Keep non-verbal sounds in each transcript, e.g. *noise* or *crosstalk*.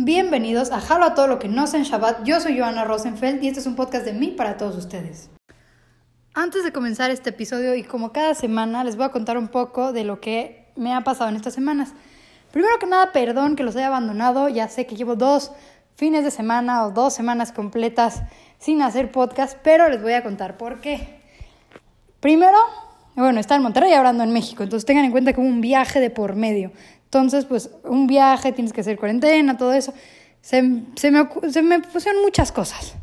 Bienvenidos a Jalo a todo lo que no sé en Shabbat. Yo soy Joana Rosenfeld y este es un podcast de mí para todos ustedes. Antes de comenzar este episodio y como cada semana les voy a contar un poco de lo que me ha pasado en estas semanas. Primero que nada, perdón que los haya abandonado. Ya sé que llevo dos fines de semana o dos semanas completas sin hacer podcast, pero les voy a contar por qué. Primero, bueno, está en Monterrey y ahora ando en México, entonces tengan en cuenta que un viaje de por medio. Entonces, pues un viaje, tienes que hacer cuarentena, todo eso. Se, se, me, se me pusieron muchas cosas.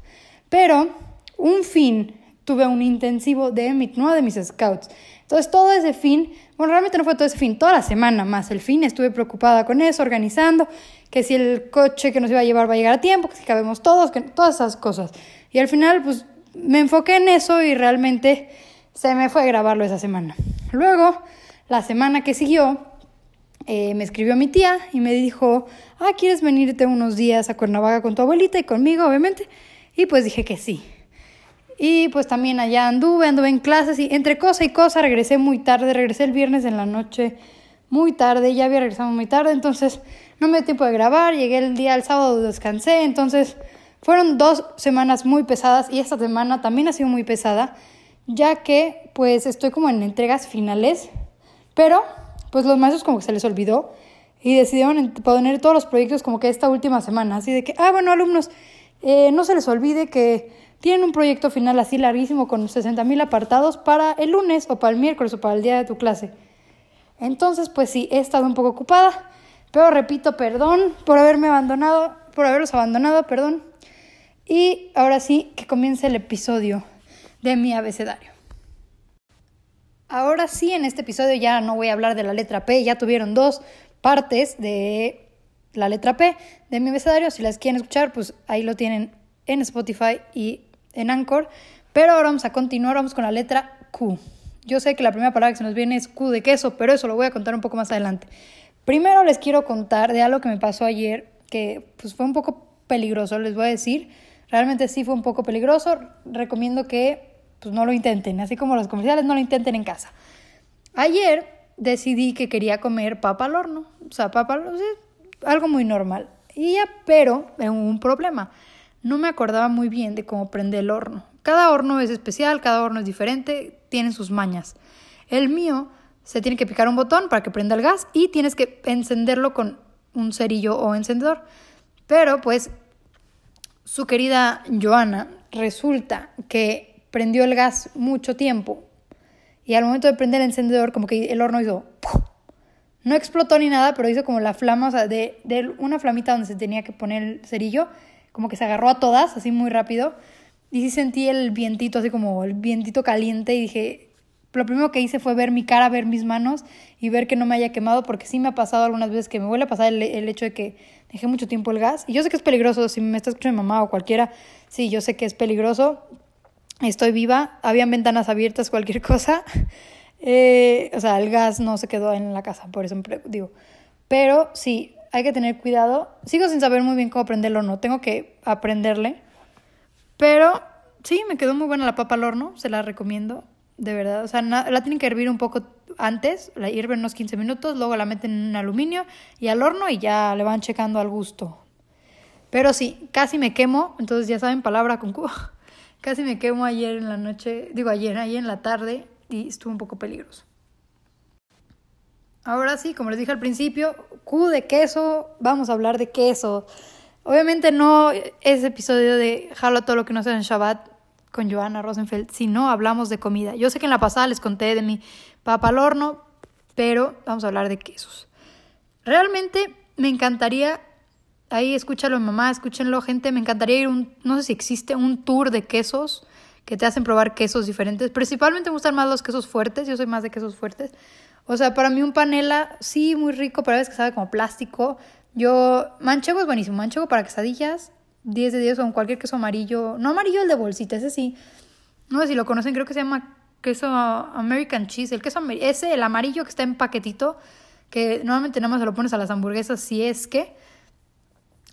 Pero un fin tuve un intensivo de mi, no de mis scouts. Entonces todo ese fin, bueno, realmente no fue todo ese fin, toda la semana más el fin, estuve preocupada con eso, organizando, que si el coche que nos iba a llevar va a llegar a tiempo, que si cabemos todos, que todas esas cosas. Y al final, pues me enfoqué en eso y realmente se me fue a grabarlo esa semana. Luego, la semana que siguió, eh, me escribió mi tía y me dijo, ah, ¿quieres venirte unos días a Cuernavaca con tu abuelita y conmigo, obviamente? Y pues dije que sí. Y pues también allá anduve, anduve en clases y entre cosa y cosa regresé muy tarde, regresé el viernes en la noche muy tarde, ya había regresado muy tarde, entonces no me dio tiempo de grabar, llegué el día el sábado, descansé, entonces fueron dos semanas muy pesadas y esta semana también ha sido muy pesada, ya que pues estoy como en entregas finales, pero pues los maestros como que se les olvidó y decidieron poner todos los proyectos como que esta última semana, así de que, ah, bueno, alumnos, eh, no se les olvide que tienen un proyecto final así larguísimo con 60 mil apartados para el lunes o para el miércoles o para el día de tu clase. Entonces, pues sí, he estado un poco ocupada, pero repito, perdón por haberme abandonado, por haberlos abandonado, perdón. Y ahora sí, que comience el episodio de mi abecedario. Ahora sí, en este episodio ya no voy a hablar de la letra P, ya tuvieron dos partes de la letra P de mi abecedario. Si las quieren escuchar, pues ahí lo tienen en Spotify y en Anchor. Pero ahora vamos a continuar, vamos con la letra Q. Yo sé que la primera palabra que se nos viene es Q de queso, pero eso lo voy a contar un poco más adelante. Primero les quiero contar de algo que me pasó ayer, que pues fue un poco peligroso, les voy a decir. Realmente sí fue un poco peligroso. Recomiendo que pues no lo intenten, así como los comerciales no lo intenten en casa. Ayer decidí que quería comer papa al horno, o sea, papa al horno, algo muy normal. Y ya, pero un problema. No me acordaba muy bien de cómo prende el horno. Cada horno es especial, cada horno es diferente, tiene sus mañas. El mío se tiene que picar un botón para que prenda el gas y tienes que encenderlo con un cerillo o encendedor. Pero pues su querida Joana resulta que prendió el gas mucho tiempo y al momento de prender el encendedor como que el horno hizo... No explotó ni nada, pero hizo como la flama, o sea, de, una flamita donde se tenía que poner el cerillo, como que se agarró a todas, así muy rápido. Y sí sentí el vientito, así como el vientito caliente y dije, lo primero que hice fue ver mi cara, ver mis manos y ver que no me haya quemado, porque sí me ha pasado algunas veces que me vuelve a pasar el, el, hecho de que dejé mucho tiempo el gas. Y yo sé que es peligroso, si me está escuchando mi mamá o cualquiera, sí, yo sé que es peligroso, estoy viva, habían ventanas abiertas, cualquier cosa. *laughs* Eh, o sea, el gas no se quedó en la casa, por eso digo. Pero sí, hay que tener cuidado. Sigo sin saber muy bien cómo prenderlo o no, tengo que aprenderle. Pero sí, me quedó muy buena la papa al horno, se la recomiendo, de verdad. O sea, la tienen que hervir un poco antes, la hierven unos 15 minutos, luego la meten en aluminio y al horno y ya le van checando al gusto. Pero sí, casi me quemo, entonces ya saben, palabra con cuba. *laughs* Casi me quemo ayer en la noche, digo ayer, ayer en la tarde y estuvo un poco peligroso. Ahora sí, como les dije al principio, Q de queso, vamos a hablar de queso. Obviamente no es episodio de Jalo todo lo que no sea en Shabbat con Joana Rosenfeld, sino hablamos de comida. Yo sé que en la pasada les conté de mi papa al horno, pero vamos a hablar de quesos. Realmente me encantaría Ahí escúchalo mamá, escúchenlo gente. Me encantaría ir un, no sé si existe un tour de quesos que te hacen probar quesos diferentes. Principalmente me gustan más los quesos fuertes, yo soy más de quesos fuertes. O sea, para mí un panela, sí, muy rico, pero a veces que sabe como plástico. Yo, manchego es buenísimo, manchego para quesadillas, 10 de 10 con cualquier queso amarillo. No amarillo el de bolsita, ese sí. No sé si lo conocen, creo que se llama queso American Cheese. El queso, ese, el amarillo que está en paquetito, que normalmente nada más se lo pones a las hamburguesas si es que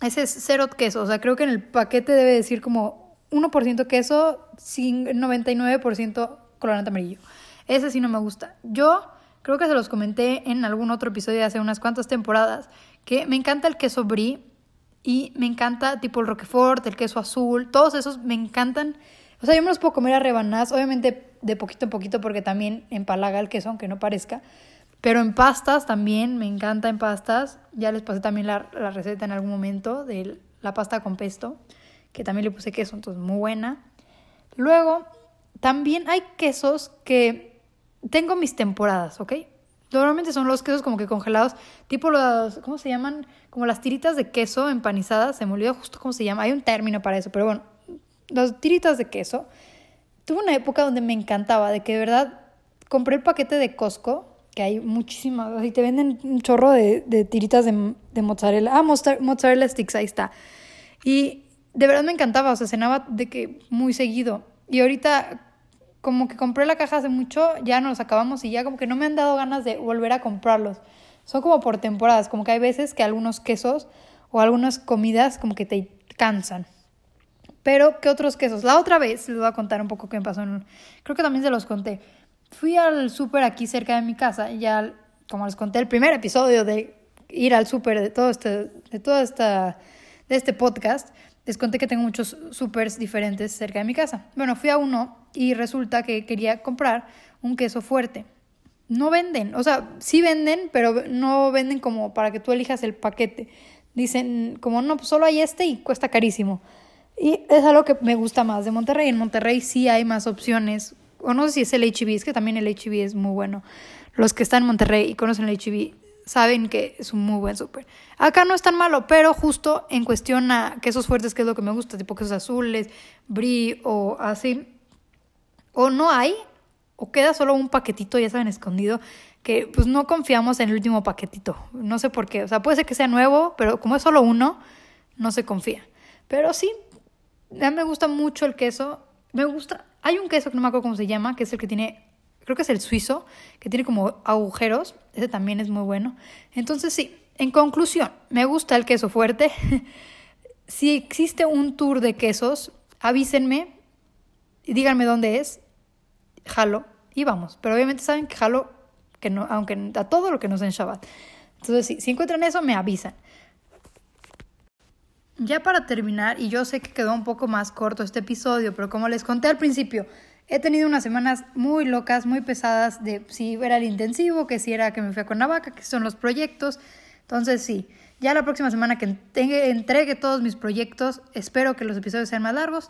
ese es cero queso, o sea, creo que en el paquete debe decir como 1% queso, 99% colorante amarillo. Ese sí no me gusta. Yo creo que se los comenté en algún otro episodio de hace unas cuantas temporadas, que me encanta el queso brie. y me encanta tipo el roquefort, el queso azul, todos esos me encantan. O sea, yo me los puedo comer a rebanadas, obviamente de poquito en poquito porque también empalaga el queso, aunque no parezca. Pero en pastas también, me encanta en pastas. Ya les pasé también la, la receta en algún momento de la pasta con pesto, que también le puse queso, entonces muy buena. Luego, también hay quesos que tengo mis temporadas, ¿ok? Normalmente son los quesos como que congelados, tipo los, ¿cómo se llaman? Como las tiritas de queso empanizadas, se me olvidó justo cómo se llama, hay un término para eso, pero bueno, las tiritas de queso. Tuve una época donde me encantaba, de que de verdad compré el paquete de Costco, que hay muchísimas, y te venden un chorro de, de tiritas de, de, mozzarella. Ah, mozzarella sticks, ahí está. Y de verdad me encantaba, o sea, cenaba de que muy seguido. Y ahorita como que compré la caja hace mucho, ya nos acabamos y ya como que no me han dado ganas de volver a comprarlos. Son como por temporadas, como que hay veces que algunos quesos o algunas comidas como que te cansan. Pero, ¿qué otros quesos? La otra vez, les voy a contar un poco qué me pasó. Creo que también se los conté. Fui al súper aquí cerca de mi casa, ya como les conté el primer episodio de ir al súper de todo este, de toda esta, de este podcast, les conté que tengo muchos supers diferentes cerca de mi casa. Bueno, fui a uno y resulta que quería comprar un queso fuerte. No venden, o sea, sí venden, pero no venden como para que tú elijas el paquete. Dicen como, no, pues solo hay este y cuesta carísimo. Y es algo que me gusta más de Monterrey. En Monterrey sí hay más opciones. O no sé si es el HB, es que también el HB es muy bueno. Los que están en Monterrey y conocen el HB saben que es un muy buen súper. Acá no es tan malo, pero justo en cuestión a quesos fuertes, que es lo que me gusta, tipo quesos azules, brie o así, o no hay, o queda solo un paquetito, ya saben, escondido, que pues no confiamos en el último paquetito. No sé por qué. O sea, puede ser que sea nuevo, pero como es solo uno, no se confía. Pero sí, ya me gusta mucho el queso. Me gusta. Hay un queso que no me acuerdo cómo se llama, que es el que tiene, creo que es el suizo, que tiene como agujeros. Ese también es muy bueno. Entonces, sí, en conclusión, me gusta el queso fuerte. *laughs* si existe un tour de quesos, avísenme y díganme dónde es jalo y vamos. Pero obviamente saben que jalo, que no, aunque a todo lo que nos den Shabbat. Entonces, sí, si encuentran eso, me avisan. Ya para terminar, y yo sé que quedó un poco más corto este episodio, pero como les conté al principio, he tenido unas semanas muy locas, muy pesadas de si era el intensivo, que si era que me fui a Cuernavaca, que son los proyectos. Entonces, sí, ya la próxima semana que entregue todos mis proyectos, espero que los episodios sean más largos,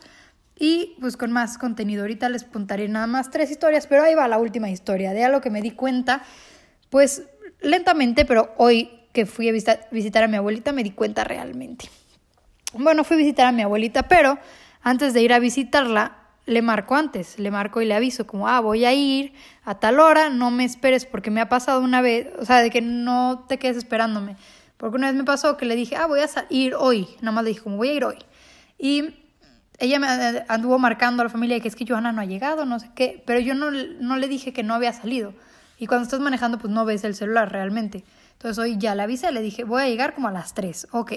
y pues con más contenido. Ahorita les contaré nada más tres historias, pero ahí va la última historia. De algo que me di cuenta, pues lentamente, pero hoy que fui a visitar, a mi abuelita me di cuenta realmente. Bueno, fui a visitar a mi abuelita, pero antes de ir a visitarla, le marco antes, le marco y le aviso como, ah, voy a ir a tal hora, no me esperes porque me ha pasado una vez, o sea, de que no te quedes esperándome. Porque una vez me pasó que le dije, ah, voy a ir hoy, nada más le dije como, voy a ir hoy. Y ella me eh, anduvo marcando a la familia que es que Johanna no ha llegado, no sé qué, pero yo no, no le dije que no había salido. Y cuando estás manejando, pues no ves el celular realmente. Entonces hoy ya le avisé, le dije, voy a llegar como a las 3. Ok.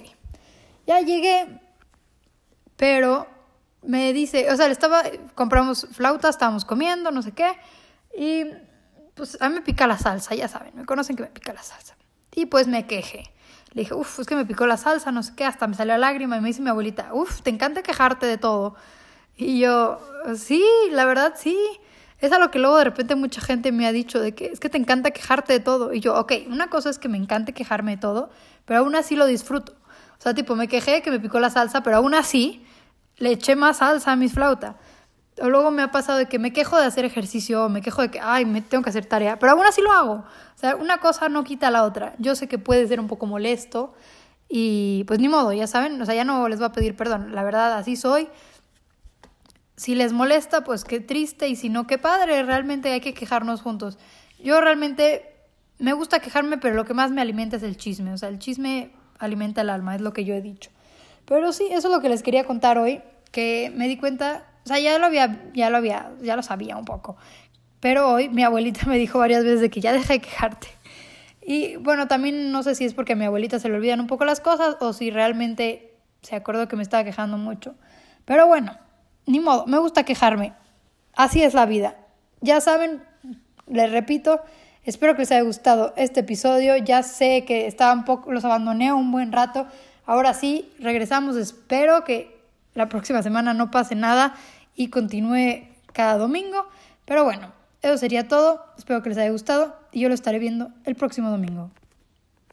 Ya llegué, pero me dice, o sea, le estaba, compramos flauta, estábamos comiendo, no sé qué, y pues a mí me pica la salsa, ya saben, me conocen que me pica la salsa. Y pues me quejé. Le dije, uff, es que me picó la salsa, no sé qué, hasta me salió la lágrima y me dice mi abuelita, uff, te encanta quejarte de todo. Y yo, sí, la verdad sí. Es a lo que luego de repente mucha gente me ha dicho de que es que te encanta quejarte de todo. Y yo, ok, una cosa es que me encante quejarme de todo, pero aún así lo disfruto. O sea, tipo, me quejé que me picó la salsa, pero aún así le eché más salsa a mis flautas. O luego me ha pasado de que me quejo de hacer ejercicio, me quejo de que, ay, me tengo que hacer tarea, pero aún así lo hago. O sea, una cosa no quita la otra. Yo sé que puede ser un poco molesto y pues ni modo, ya saben, o sea, ya no les voy a pedir perdón. La verdad, así soy. Si les molesta, pues qué triste y si no, qué padre. Realmente hay que quejarnos juntos. Yo realmente me gusta quejarme, pero lo que más me alimenta es el chisme. O sea, el chisme alimenta el alma, es lo que yo he dicho. Pero sí, eso es lo que les quería contar hoy, que me di cuenta o sea, ya lo había, ya lo había, ya lo sabía un poco. Pero hoy mi abuelita me dijo varias veces de que ya deja de quejarte. Y bueno, también no sé si es porque a mi abuelita se le olvidan un poco las cosas o si realmente se acordó que me estaba quejando mucho. Pero bueno, ni modo, me gusta quejarme. Así es la vida. Ya saben, les repito, espero que les haya gustado este episodio. Ya sé que estaba un poco, los abandoné un buen rato. Ahora sí, regresamos. Espero que la próxima semana no pase nada y continúe cada domingo. Pero bueno, eso sería todo. Espero que les haya gustado y yo lo estaré viendo el próximo domingo.